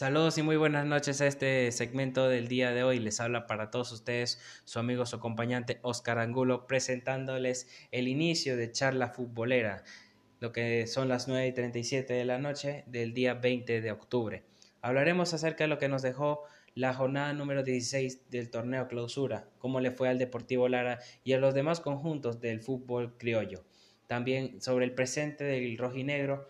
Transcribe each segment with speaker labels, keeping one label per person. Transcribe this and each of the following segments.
Speaker 1: Saludos y muy buenas noches a este segmento del día de hoy. Les habla para todos ustedes su amigo, su acompañante Oscar Angulo, presentándoles el inicio de charla futbolera, lo que son las 9 y 37 de la noche del día 20 de octubre. Hablaremos acerca de lo que nos dejó la jornada número 16 del torneo clausura, cómo le fue al Deportivo Lara y a los demás conjuntos del fútbol criollo. También sobre el presente del rojinegro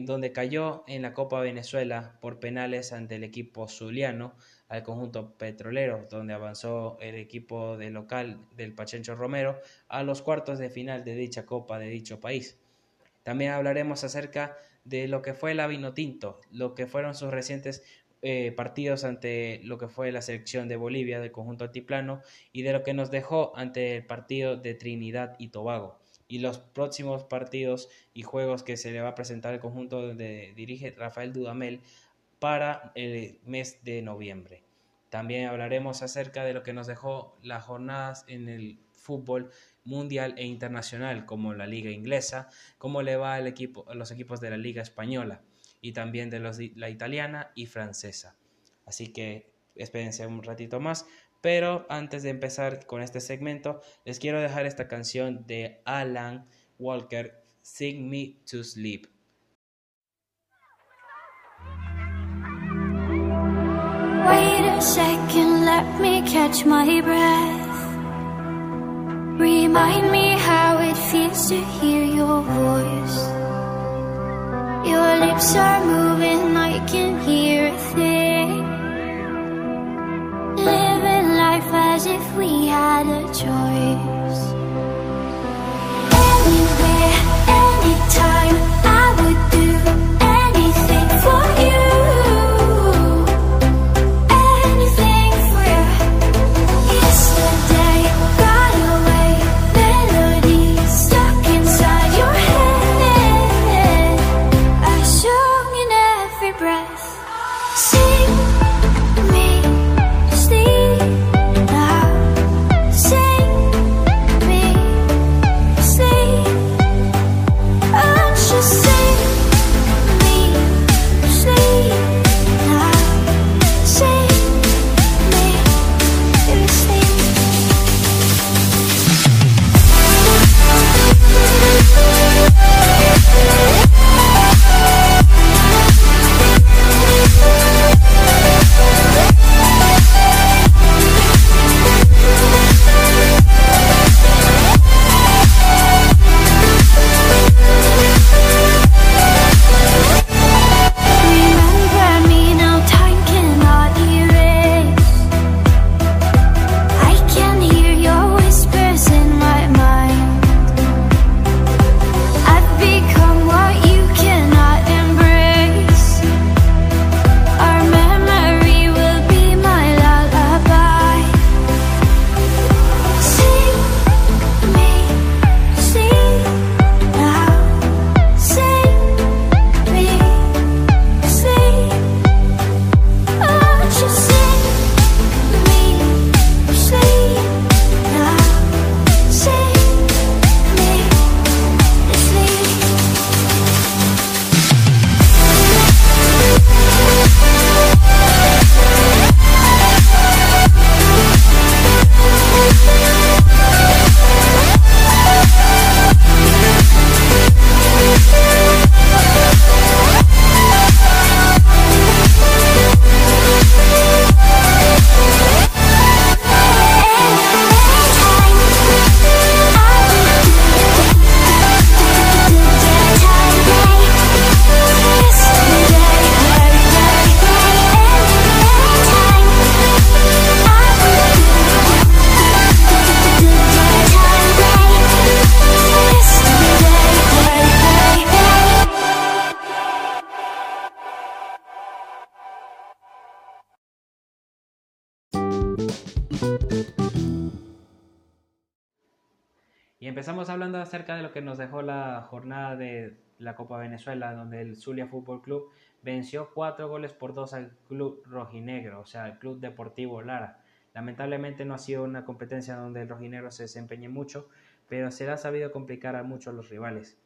Speaker 1: donde cayó en la Copa Venezuela por penales ante el equipo zuliano al conjunto petrolero, donde avanzó el equipo de local del Pachencho Romero a los cuartos de final de dicha Copa de dicho país. También hablaremos acerca de lo que fue el Tinto, lo que fueron sus recientes eh, partidos ante lo que fue la selección de Bolivia del conjunto altiplano y de lo que nos dejó ante el partido de Trinidad y Tobago y los próximos partidos y juegos que se le va a presentar el conjunto donde dirige Rafael Dudamel para el mes de noviembre. También hablaremos acerca de lo que nos dejó las jornadas en el fútbol mundial e internacional, como la liga inglesa, cómo le va el equipo, a los equipos de la liga española y también de los, la italiana y francesa. Así que espérense un ratito más pero antes de empezar con este segmento, les quiero dejar esta canción de Alan Walker, Sing Me to Sleep. Wait a second, let me catch my breath. Remind me how it feels to hear your voice. Your lips are moving, I can hear a thing. We had a choice. Anywhere, anytime, Empezamos hablando acerca de lo que nos dejó la jornada de la Copa Venezuela, donde el Zulia Fútbol Club venció cuatro goles por dos al Club Rojinegro, o sea, el Club Deportivo Lara. Lamentablemente no ha sido una competencia donde el Rojinegro se desempeñe mucho, pero se le ha sabido complicar a muchos los rivales.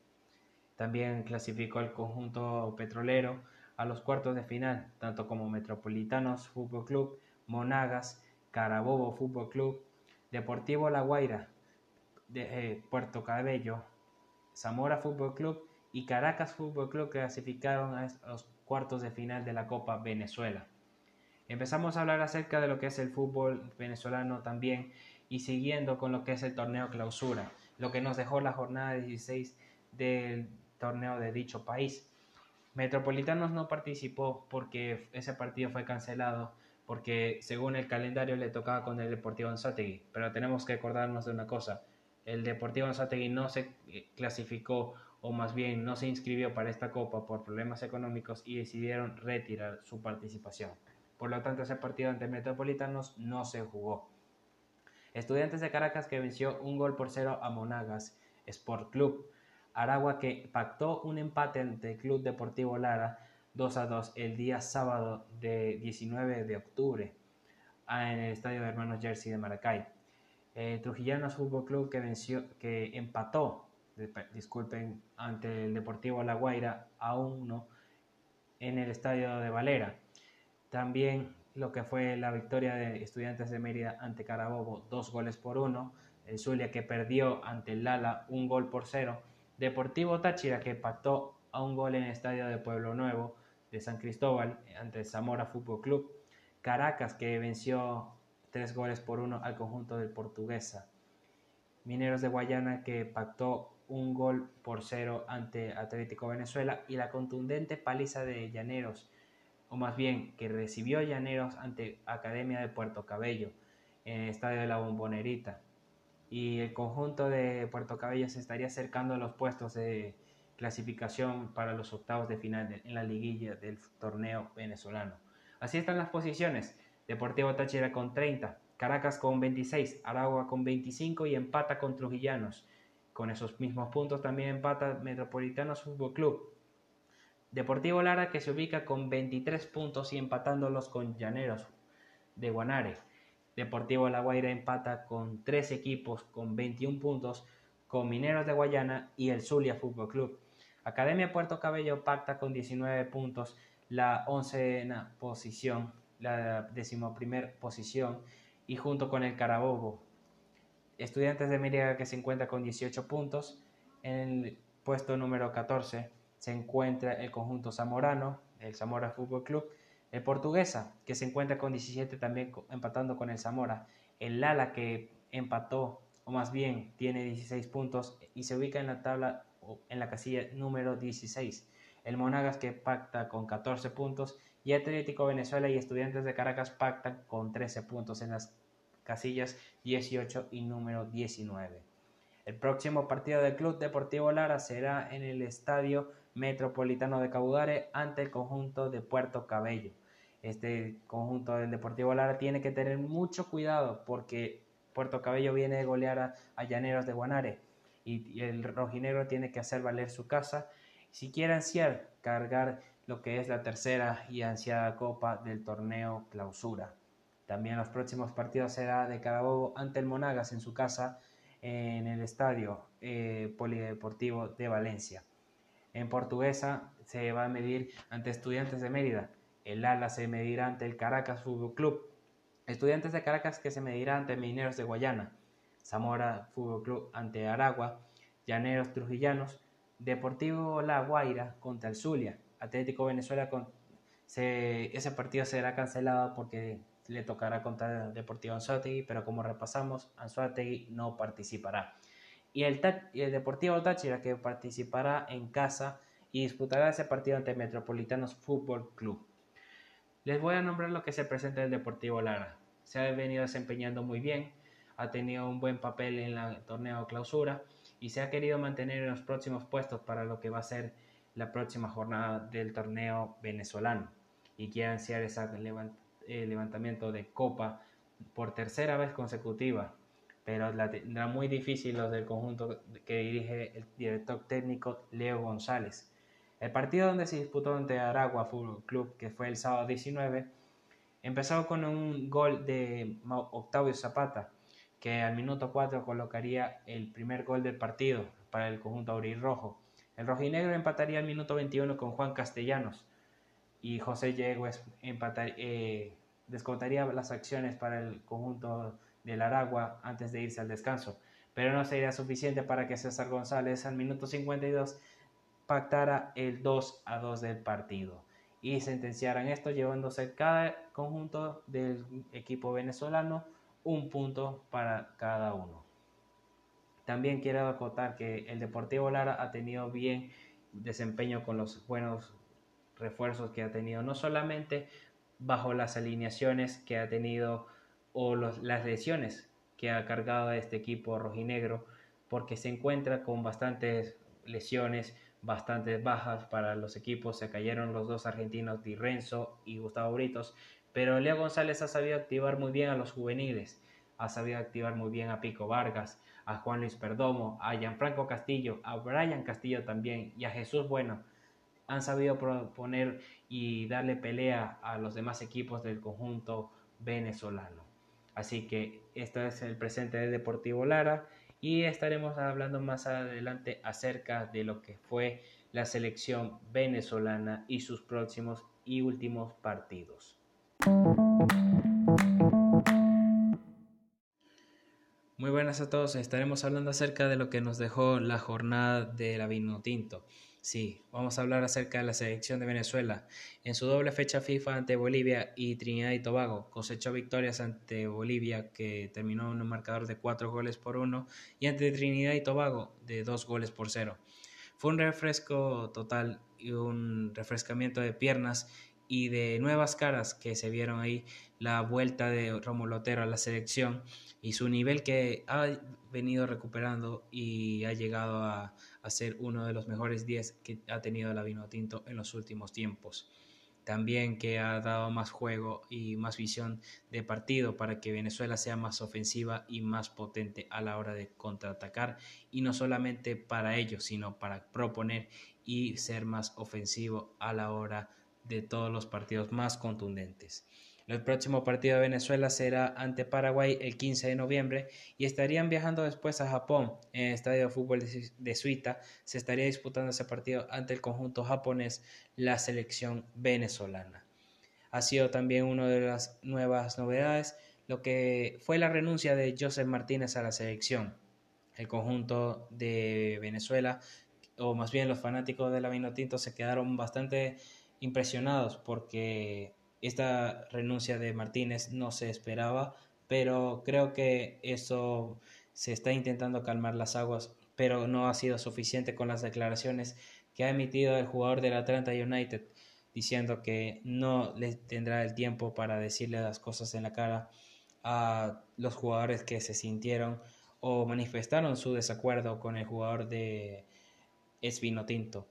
Speaker 1: También clasificó el conjunto petrolero a los cuartos de final, tanto como Metropolitanos Fútbol Club, Monagas, Carabobo Fútbol Club, Deportivo La Guaira, de, eh, Puerto Cabello, Zamora Fútbol Club y Caracas Fútbol Club clasificaron a los cuartos de final de la Copa Venezuela. Empezamos a hablar acerca de lo que es el fútbol venezolano también y siguiendo con lo que es el torneo clausura, lo que nos dejó la jornada 16 del torneo de dicho país. Metropolitanos no participó porque ese partido fue cancelado porque según el calendario le tocaba con el Deportivo Anzoátegui, pero tenemos que acordarnos de una cosa, el Deportivo Anzoátegui no se eh, clasificó o más bien no se inscribió para esta copa por problemas económicos y decidieron retirar su participación. Por lo tanto, ese partido ante Metropolitanos no se jugó. Estudiantes de Caracas que venció un gol por cero a Monagas Sport Club. Aragua que pactó un empate ante el Club Deportivo Lara 2 a 2 el día sábado de 19 de octubre en el Estadio de Hermanos Jersey de Maracay. Eh, Trujillanos Fútbol Club que venció, que empató, disculpen, ante el Deportivo La Guaira a 1 en el Estadio de Valera. También lo que fue la victoria de Estudiantes de Mérida ante Carabobo, dos goles por uno. El Zulia que perdió ante el Lala, un gol por cero. Deportivo Táchira que pactó a un gol en el estadio de Pueblo Nuevo de San Cristóbal ante Zamora Fútbol Club. Caracas que venció tres goles por uno al conjunto del Portuguesa. Mineros de Guayana que pactó un gol por cero ante Atlético Venezuela y la contundente paliza de Llaneros o más bien que recibió Llaneros ante Academia de Puerto Cabello en el estadio de la Bombonerita. Y el conjunto de Puerto Cabello se estaría acercando a los puestos de clasificación para los octavos de final en la liguilla del torneo venezolano. Así están las posiciones. Deportivo Táchira con 30, Caracas con 26, Aragua con 25 y empata con Trujillanos. Con esos mismos puntos también empata Metropolitanos Fútbol Club. Deportivo Lara que se ubica con 23 puntos y empatándolos con Llaneros de Guanare. Deportivo La Guaira empata con tres equipos con 21 puntos con Mineros de Guayana y el Zulia Fútbol Club. Academia Puerto Cabello pacta con 19 puntos la oncena posición, la decimoprimer posición y junto con el Carabobo. Estudiantes de Mérida que se encuentra con 18 puntos en el puesto número 14 se encuentra el conjunto zamorano, el Zamora Fútbol Club, el Portuguesa, que se encuentra con 17 también empatando con el Zamora, el Lala que empató, o más bien tiene 16 puntos y se ubica en la tabla en la casilla número 16, el Monagas que pacta con 14 puntos y Atlético Venezuela y Estudiantes de Caracas pactan con 13 puntos en las casillas 18 y número 19. El próximo partido del Club Deportivo Lara será en el estadio Metropolitano de Cabudare ante el conjunto de Puerto Cabello. Este conjunto del Deportivo Lara tiene que tener mucho cuidado porque Puerto Cabello viene de golear a, Llaneros de Guanare y, el rojinegro tiene que hacer valer su casa si quiere ansiar cargar lo que es la tercera y ansiada copa del torneo clausura. También los próximos partidos será de Carabobo ante el Monagas en su casa en el estadio eh, polideportivo de Valencia. En Portuguesa se va a medir ante Estudiantes de Mérida. El Ala se medirá ante el Caracas Fútbol Club. Estudiantes de Caracas que se medirá ante Mineros de Guayana. Zamora Fútbol Club ante Aragua. Llaneros Trujillanos. Deportivo La Guaira contra el Zulia. Atlético Venezuela con... ese partido será cancelado porque le tocará contra el Deportivo Anzuategui, pero como repasamos, Anzuategui no participará y el, Deportivo Táchira que participará en casa y disputará ese partido ante Metropolitanos Fútbol Club. Les voy a nombrar lo que se presenta el Deportivo Lara. Se ha venido desempeñando muy bien, ha tenido un buen papel en el torneo clausura y se ha querido mantener en los próximos puestos para lo que va a ser la próxima jornada del torneo venezolano y quiere ansiar ese levantamiento de copa por tercera vez consecutiva pero la tendrá muy difícil los del conjunto que dirige el director técnico Leo González. El partido donde se disputó ante Aragua Fútbol Club, que fue el sábado 19, empezó con un gol de Octavio Zapata, que al minuto 4 colocaría el primer gol del partido para el conjunto aurirrojo. El rojinegro empataría al minuto 21 con Juan Castellanos. y José Yegües eh, descontaría las acciones para el conjunto del Aragua antes de irse al descanso, pero no sería suficiente para que César González al minuto 52 pactara el 2 a 2 del partido y sentenciaran esto llevándose cada conjunto del equipo venezolano un punto para cada uno. También quiero acotar que el Deportivo Lara ha tenido bien desempeño con los buenos refuerzos que ha tenido, no solamente bajo las alineaciones que ha tenido o las lesiones que ha cargado este equipo rojinegro, porque se encuentra con bastantes lesiones, bastantes bajas para los equipos. Se cayeron los dos argentinos, Di Renzo y Gustavo Britos, pero Leo González ha sabido activar muy bien a los juveniles, ha sabido activar muy bien a Pico Vargas, a Juan Luis Perdomo, a Gianfranco Castillo, a Brian Castillo también y a Jesús Bueno. Han sabido proponer y darle pelea a los demás equipos del conjunto venezolano. Así que este es el presente de Deportivo Lara y estaremos hablando más adelante acerca de lo que fue la selección venezolana y sus próximos y últimos partidos. Muy buenas a todos, estaremos hablando acerca de lo que nos dejó la jornada de la Vinotinto. Sí, vamos a hablar acerca de la selección de Venezuela. En su doble fecha FIFA ante Bolivia y Trinidad y Tobago, cosechó victorias ante Bolivia, que terminó en un marcador de 4 goles por 1, y ante Trinidad y Tobago de 2 goles por 0. Fue un refresco total y un refrescamiento de piernas y de nuevas caras que se vieron ahí, la vuelta de Romulo Otero a la selección y su nivel que ha venido recuperando y ha llegado a, ser uno de los mejores 10 que ha tenido la Vinotinto en los últimos tiempos. También que ha dado más juego y más visión de partido para que Venezuela sea más ofensiva y más potente a la hora de contraatacar y no solamente para ellos, sino para proponer y ser más ofensivo a la hora de todos los partidos más contundentes. El próximo partido de Venezuela será ante Paraguay el 15 de noviembre y estarían viajando después a Japón en el Estadio de Fútbol de Suita. Se estaría disputando ese partido ante el conjunto japonés, la selección venezolana. Ha sido también una de las nuevas novedades lo que fue la renuncia de Joseph Martínez a la selección. El conjunto de Venezuela, o más bien los fanáticos de la Vinotinto, se quedaron bastante impresionados porque esta renuncia de Martínez no se esperaba, pero creo que eso se está intentando calmar las aguas, pero no ha sido suficiente con las declaraciones que ha emitido el jugador del Atlanta United diciendo que no le tendrá el tiempo para decirle las cosas en la cara a los jugadores que se sintieron o manifestaron su desacuerdo con el jugador de Espino Tinto.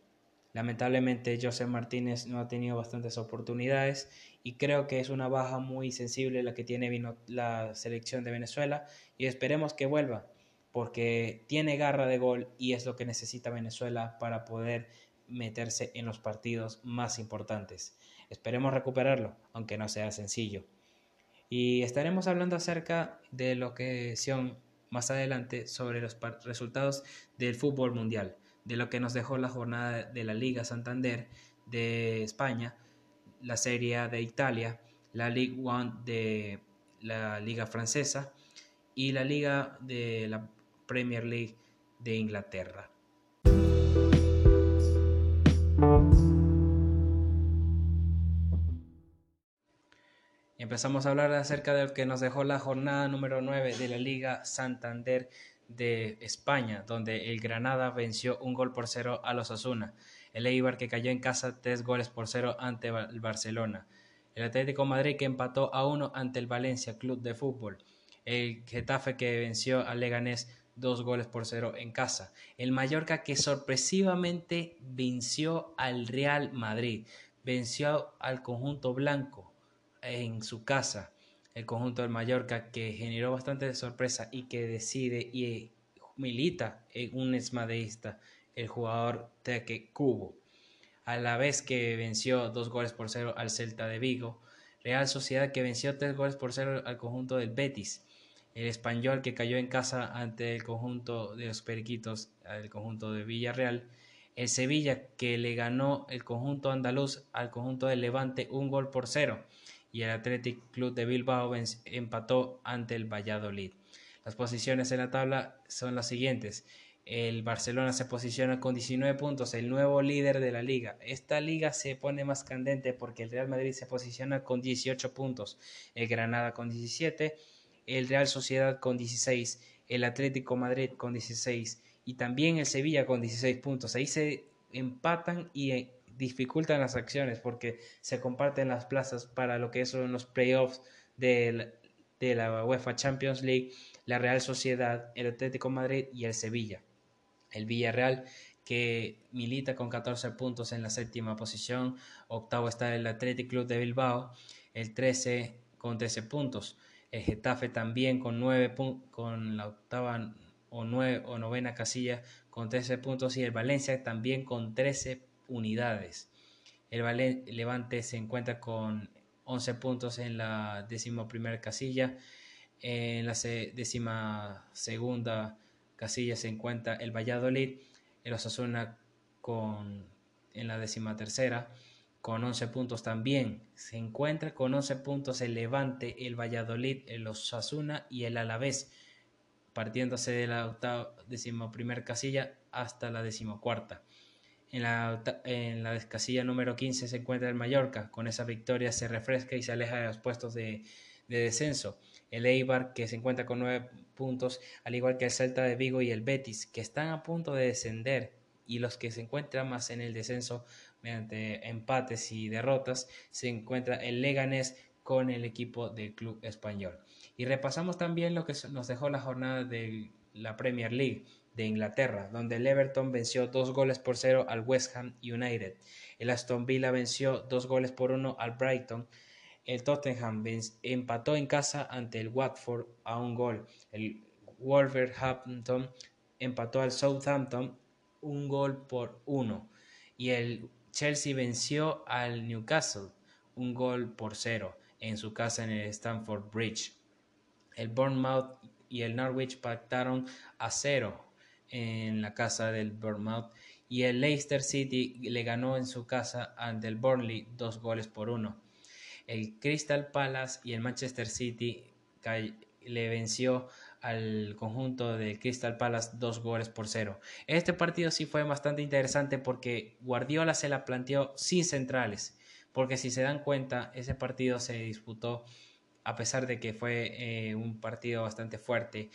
Speaker 1: Lamentablemente José Martínez no ha tenido bastantes oportunidades y creo que es una baja muy sensible la que tiene la selección de Venezuela y esperemos que vuelva porque tiene garra de gol y es lo que necesita Venezuela para poder meterse en los partidos más importantes. Esperemos recuperarlo, aunque no sea sencillo. Y estaremos hablando acerca de lo que son más adelante sobre los resultados del fútbol mundial de lo que nos dejó la jornada de la Liga Santander de España, la Serie de Italia, la Ligue 1 de la Liga Francesa y la Liga de la Premier League de Inglaterra. Empezamos a hablar acerca de lo que nos dejó la jornada número 9 de la Liga Santander de España, donde el Granada venció un gol por cero a los Asuna, el Eibar que cayó en casa tres goles por cero ante el Barcelona, el Atlético Madrid que empató a uno ante el Valencia Club de Fútbol, el Getafe que venció al Leganés dos goles por cero en casa, el Mallorca que sorpresivamente venció al Real Madrid, venció al conjunto blanco en su casa, el conjunto del Mallorca que generó bastante sorpresa y que decide y milita en un esmadeísta, el jugador Teque Cubo. A la vez que venció dos goles por cero al Celta de Vigo, Real Sociedad que venció tres goles por cero al conjunto del Betis, el español que cayó en casa ante el conjunto de los Periquitos, el conjunto de Villarreal, El Sevilla que le ganó el conjunto andaluz al conjunto del Levante un gol por cero y el Athletic Club de Bilbao empató ante el Valladolid. Las posiciones en la tabla son las siguientes. El Barcelona se posiciona con 19 puntos, el nuevo líder de la liga. Esta liga se pone más candente porque el Real Madrid se posiciona con 18 puntos, el Granada con 17, el Real Sociedad con 16, el Atlético Madrid con 16 y también el Sevilla con 16 puntos. Ahí se empatan y dificultan las acciones porque se comparten las plazas para lo que son los playoffs de la UEFA Champions League, la Real Sociedad, el Atlético Madrid y el Sevilla. El Villarreal que milita con 14 puntos en la séptima posición, octavo está el Athletic Club de Bilbao, el 13 con 13 puntos, el Getafe también con 9 con la octava o, nueve, o novena casilla con 13 puntos y el Valencia también con 13 unidades. El Levante se encuentra con 11 puntos en la décima primera casilla, en la décima segunda casilla se encuentra el Valladolid, el Osasuna con, en la décima tercera con 11 puntos también. Se encuentra con 11 puntos el Levante, el Valladolid, el Osasuna y el Alavés, partiéndose de la octava, primera casilla hasta la decimocuarta. En la, en la casilla número 15 se encuentra el Mallorca. Con esa victoria se refresca y se aleja de los puestos de, de descenso. El Eibar, que se encuentra con 9 puntos, al igual que el Celta de Vigo y el Betis, que están a punto de descender, y los que se encuentran más en el descenso mediante empates y derrotas, se encuentra el Leganés con el equipo del club español. Y repasamos también lo que nos dejó la jornada de la Premier League de Inglaterra, donde el Everton venció dos goles por cero al West Ham United. El Aston Villa venció dos goles por uno al Brighton el Tottenham empató en casa ante el Watford a un gol. El Wolverhampton empató al Southampton un gol por uno. Y el Chelsea venció al Newcastle un gol por cero en su casa en el Stamford Bridge. El Bournemouth y el Norwich pactaron a cero en la casa del Bournemouth y el Leicester City le ganó en su casa ante el Burnley dos goles por uno el Crystal Palace y el Manchester City le venció al conjunto del Crystal Palace dos goles por cero. Este partido sí fue bastante interesante porque Guardiola se la planteó sin centrales, porque si se dan cuenta, ese partido se disputó a pesar de que fue eh, un partido bastante fuerte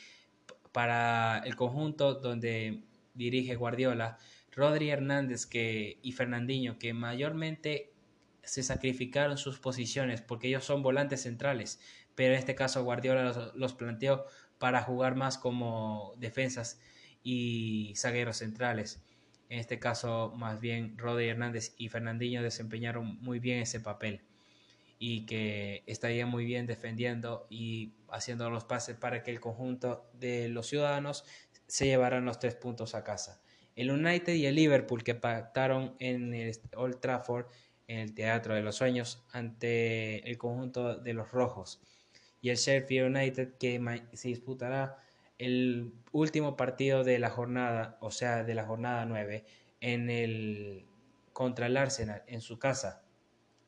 Speaker 1: para el conjunto donde dirige Guardiola, Rodri Hernández y Fernandinho, que mayormente se sacrificaron sus posiciones porque ellos son volantes centrales, pero en este caso Guardiola los, planteó para jugar más como defensas y zagueros centrales. En este caso, más bien, Rodri Hernández y Fernandinho desempeñaron muy bien ese papel y que estarían muy bien defendiendo y haciendo los pases para que el conjunto de los ciudadanos se llevaran los tres puntos a casa. El United y el Liverpool que pactaron en el Old Trafford en el Teatro de los Sueños ante el conjunto de los Rojos y el Sheffield United que se disputará el último partido de la jornada, o sea, de la jornada 9 en el contra el Arsenal en su casa.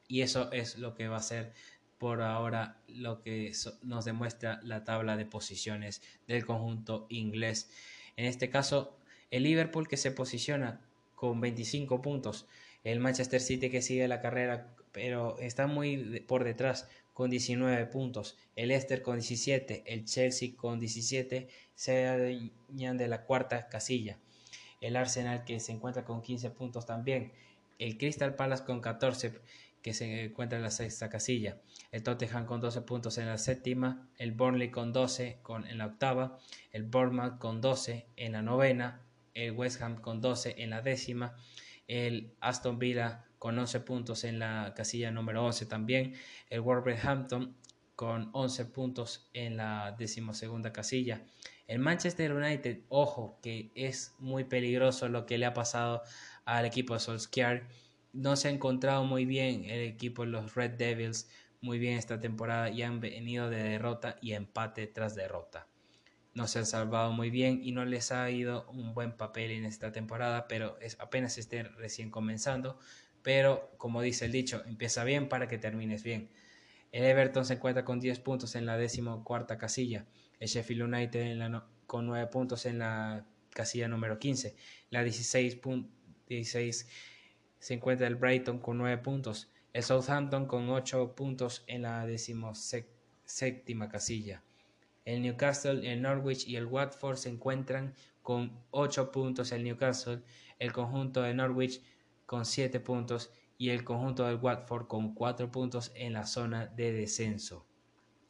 Speaker 1: Y eso es lo que va a ser por ahora lo que nos demuestra la tabla de posiciones del conjunto inglés. En este caso, el Liverpool que se posiciona con 25 puntos el Manchester City que sigue la carrera, pero está muy por detrás con 19 puntos. El Leicester con 17, el Chelsea con 17 se añaden de la cuarta casilla. El Arsenal que se encuentra con 15 puntos también. El Crystal Palace con 14 que se encuentra en la sexta casilla. El Tottenham con 12 puntos en la séptima. El Burnley con 12 con, en la octava. El Bournemouth con 12 en la novena. El West Ham con 12 en la décima el Aston Villa con 11 puntos en la casilla número 11 también, el Wolverhampton con 11 puntos en la decimosegunda casilla. El Manchester United, ojo, que es muy peligroso lo que le ha pasado al equipo de Solskjaer. No se ha encontrado muy bien el equipo de los Red Devils, muy bien esta temporada y han venido de derrota y empate tras derrota. no se han salvado muy bien y no les ha ido un buen papel en esta temporada, pero es, apenas estén recién comenzando. Pero como dice el dicho, empieza bien para que termines bien. El Everton se encuentra con 10 puntos en la cuarta casilla. El Sheffield United con 9 puntos en la casilla número 15. La 16, 16 se encuentra el Brighton con 9 puntos. El Southampton con 8 puntos en la séptima casilla. El Newcastle, el Norwich y el Watford se encuentran con 8 puntos el Newcastle, el conjunto de Norwich con 7 puntos y el conjunto del Watford con 4 puntos en la zona de descenso.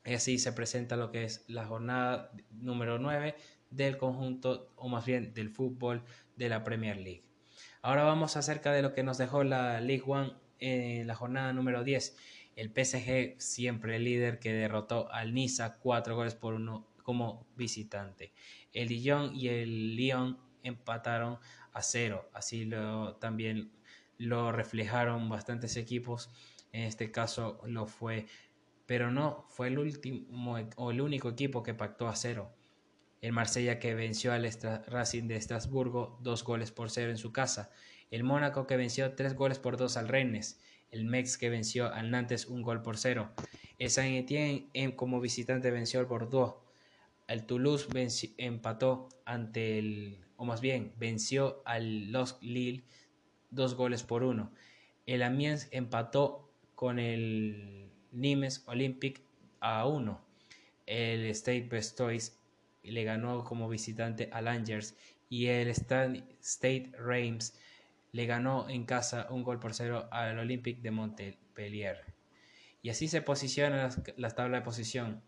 Speaker 1: Y así se presenta lo que es la jornada número 9 del conjunto, o más bien del fútbol de la Premier League. Ahora vamos acerca de lo que nos dejó la League One en la jornada número 10 el PSG, siempre líder, que derrotó al Niza cuatro goles por uno como visitante. El Lyon y el Lyon empataron a cero. Así lo, también lo reflejaron bastantes equipos. En este caso lo fue, pero no, fue el último o el único equipo que pactó a cero. El Marsella que venció al Racing de Estrasburgo dos goles por cero en su casa. El Mónaco que venció tres goles por dos al Rennes el Mex que venció al Nantes un gol por cero. El Saint Etienne como visitante venció al Bordeaux. El Toulouse empató ante el, o más bien, venció al Los Lille dos goles por uno. El Amiens empató con el Nimes Olympic a uno. El State Bestois le ganó como visitante al Angers y el State Reims le ganó en casa un gol por cero al Olympique de Montpellier. Y así se posiciona la, tabla de posición.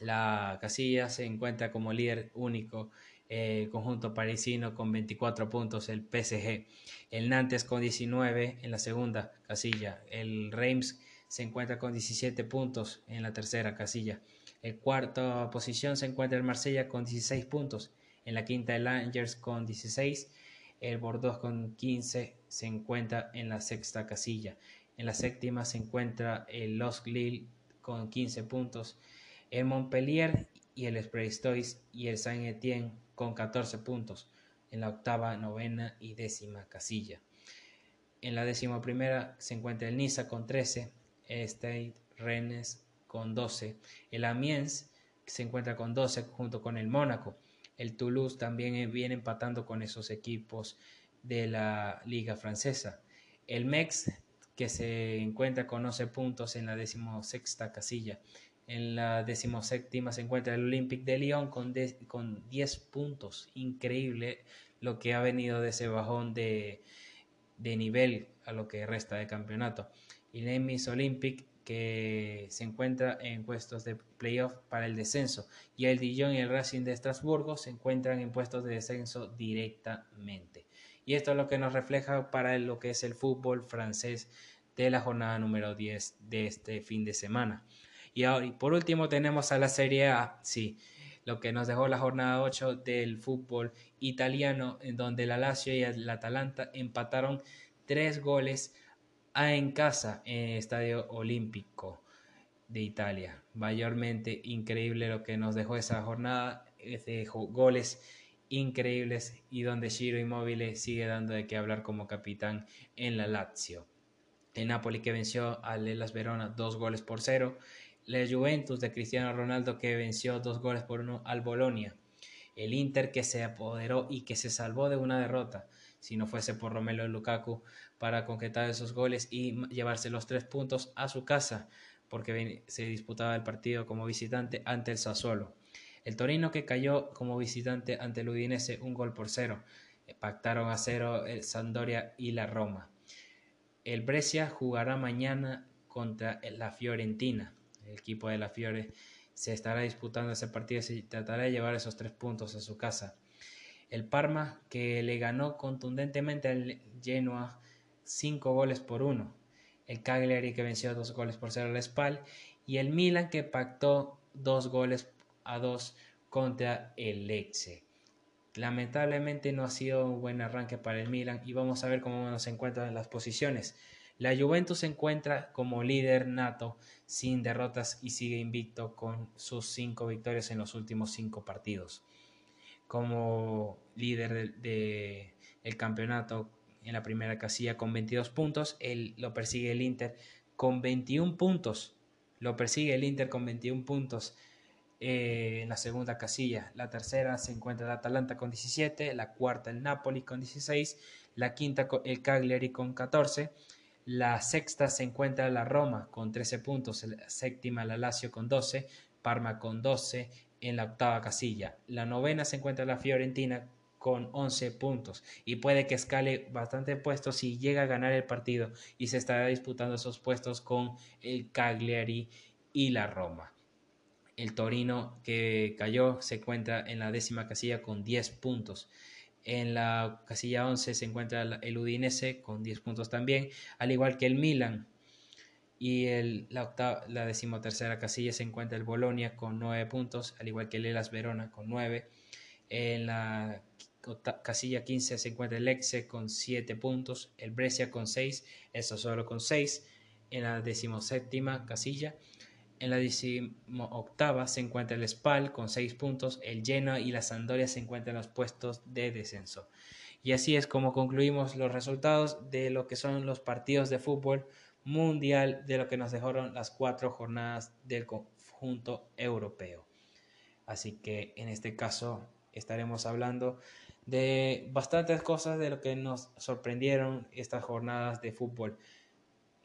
Speaker 1: La casilla se encuentra como líder único, el conjunto parisino con 24 puntos, el PSG, el Nantes con 19 en la segunda casilla, el Reims se encuentra con 17 puntos en la tercera casilla, en cuarta posición se encuentra el Marsella con 16 puntos, en la quinta el Angers con 16 el Bordeaux con 15 se encuentra en la sexta casilla. En la séptima se encuentra el Los Lille con 15 puntos. El Montpellier y el Stoics y el Saint Etienne con 14 puntos. En la octava, novena y décima casilla. En la décima primera se encuentra el Niza con 13, el State Rennes con 12, el Amiens se encuentra con 12 junto con el Mónaco. El Toulouse también viene empatando con esos equipos de la liga francesa. El Mex, que se encuentra con 11 puntos en la decimosexta casilla. En la decimoséptima se encuentra el Olympique de Lyon con, con 10 puntos. Increíble lo que ha venido de ese bajón de, de nivel a lo que resta de campeonato. Y el Emis Olympique que se encuentra en puestos de playoff para el descenso y el Dijon y el Racing de Estrasburgo se encuentran en puestos de descenso directamente. Y esto es lo que nos refleja para lo que es el fútbol francés de la jornada número 10 de este fin de semana. Y, ahora, por último tenemos a la Serie A, sí, lo que nos dejó la jornada 8 del fútbol italiano, en donde la Lazio y el Atalanta empataron tres goles en casa en el Estadio Olímpico de Italia. Mayormente increíble lo que nos dejó esa jornada, dejó goles increíbles y donde Giro Immobile sigue dando de qué hablar como capitán en la Lazio. El Napoli que venció al Elas Verona dos goles por cero. La Juventus de Cristiano Ronaldo que venció dos goles por uno al Bolonia. El Inter que se apoderó y que se salvó de una derrota si no fuese por Romelo Lukaku para concretar esos goles y llevarse los tres puntos a su casa, porque se disputaba el partido como visitante ante el Sassuolo. El Torino que cayó como visitante ante el Udinese un gol por cero. Eh, pactaron a cero el Sandoria y la Roma. El Brescia jugará mañana contra la Fiorentina. El equipo de la Fiore se estará disputando ese partido y tratará de llevar esos tres puntos a su casa. El Parma que le ganó contundentemente al Genoa 5 goles por 1. El Cagliari que venció 2 goles por 0 al Spal. Y el Milan que pactó 2 goles a 2 contra el Lecce. Lamentablemente no ha sido un buen arranque para el Milan y vamos a ver cómo nos encuentran las posiciones. La Juventus se encuentra como líder nato sin derrotas y sigue invicto con sus cinco victorias en los últimos cinco partidos. Como líder del de, campeonato en la primera casilla con 22 puntos, él, lo persigue el Inter con 21 puntos. Lo persigue el Inter con 21 puntos eh, en la segunda casilla. La tercera se encuentra el Atalanta con 17, la cuarta el Napoli con 16, la quinta el Cagliari con 14 la sexta se encuentra la Roma con 13 puntos, la séptima la Lazio con 12, Parma con 12 en la octava casilla. La novena se encuentra la Fiorentina con 11 puntos y puede que escale bastante puestos si llega a ganar el partido y se estará disputando esos puestos con el Cagliari y la Roma. El Torino que cayó se encuentra en la décima casilla con 10 puntos. En la casilla 11 se encuentra el Udinese con 10 puntos también, al igual que el Milan. Y la, octava, la decimotercera casilla se encuentra el Bolonia con 9 puntos, al igual que el Elas Verona con 9. En la casilla 15 se encuentra el Exe con 7 puntos, el Brescia con 6, el Sassuolo con 6. En la decimoséptima casilla en la octava se encuentra el Spal con 6 puntos, el Genoa y la Sampdoria se encuentran en los puestos de descenso. Y así es como concluimos los resultados de lo que son los partidos de fútbol mundial de lo que nos dejaron las cuatro jornadas del conjunto europeo. Así que en este caso estaremos hablando de bastantes cosas de lo que nos sorprendieron estas jornadas de fútbol.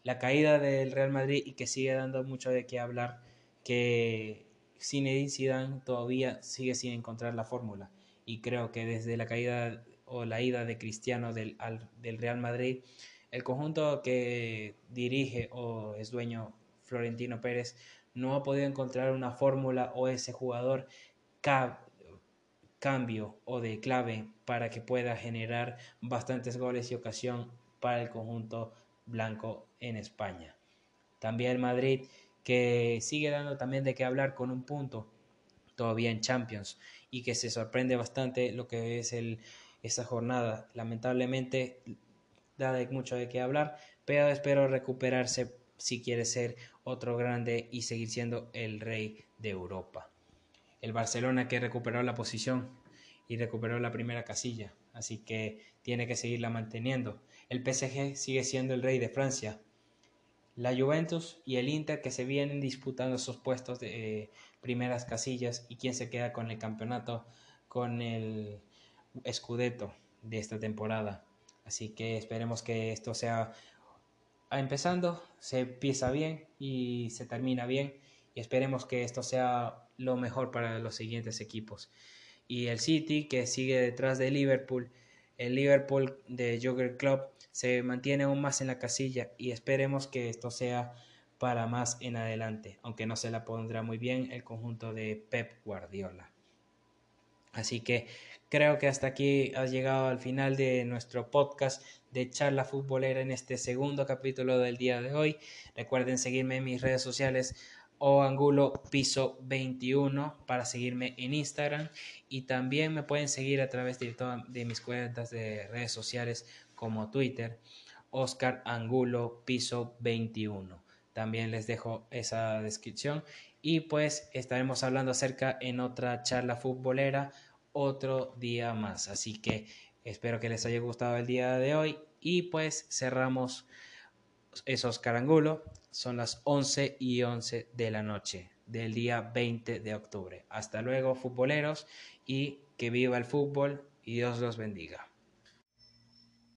Speaker 1: La caída del Real Madrid y que sigue dando mucho de qué hablar, que Zinedine Zidane todavía sigue sin encontrar la fórmula. Y creo que desde la caída o la ida de Cristiano del, del Real Madrid, el conjunto que dirige o es dueño Florentino Pérez no ha podido encontrar una fórmula o ese jugador cambio o de clave para que pueda generar bastantes goles y ocasión para el conjunto blanco en España. También el Madrid que sigue dando también de qué hablar con un punto todavía en Champions y que se sorprende bastante lo que es el, esa jornada. Lamentablemente da de mucho de qué hablar, pero espero recuperarse si quiere ser otro grande y seguir siendo el rey de Europa. El Barcelona que recuperó la posición y recuperó la primera casilla, así que tiene que seguirla manteniendo. El PSG sigue siendo el rey de Francia. La Juventus y el Inter que se vienen disputando esos puestos de eh, primeras casillas y quién se queda con el campeonato, con el Scudetto de esta temporada. Así que esperemos que esto sea empezando, se empieza bien y se termina bien y esperemos que esto sea lo mejor para los siguientes equipos. Y el City que sigue detrás de Liverpool el Liverpool de Jogger Club se mantiene aún más en la casilla y esperemos que esto sea para más en adelante, aunque no se la pondrá muy bien el conjunto de Pep Guardiola. Así que creo que hasta aquí has llegado al final de nuestro podcast de charla futbolera en este segundo capítulo del día de hoy. Recuerden seguirme en mis redes sociales o Angulo Piso 21 para seguirme en Instagram y también me pueden seguir a través de, mis cuentas de redes sociales como Twitter, Oscar Angulo Piso 21. También les dejo esa descripción y pues estaremos hablando acerca en otra charla futbolera otro día más. Así que espero que les haya gustado el día de hoy y pues cerramos esos carangulos son las 11 y 11 de la noche del día 20 de octubre. Hasta luego, futboleros, y que viva el fútbol y Dios los bendiga.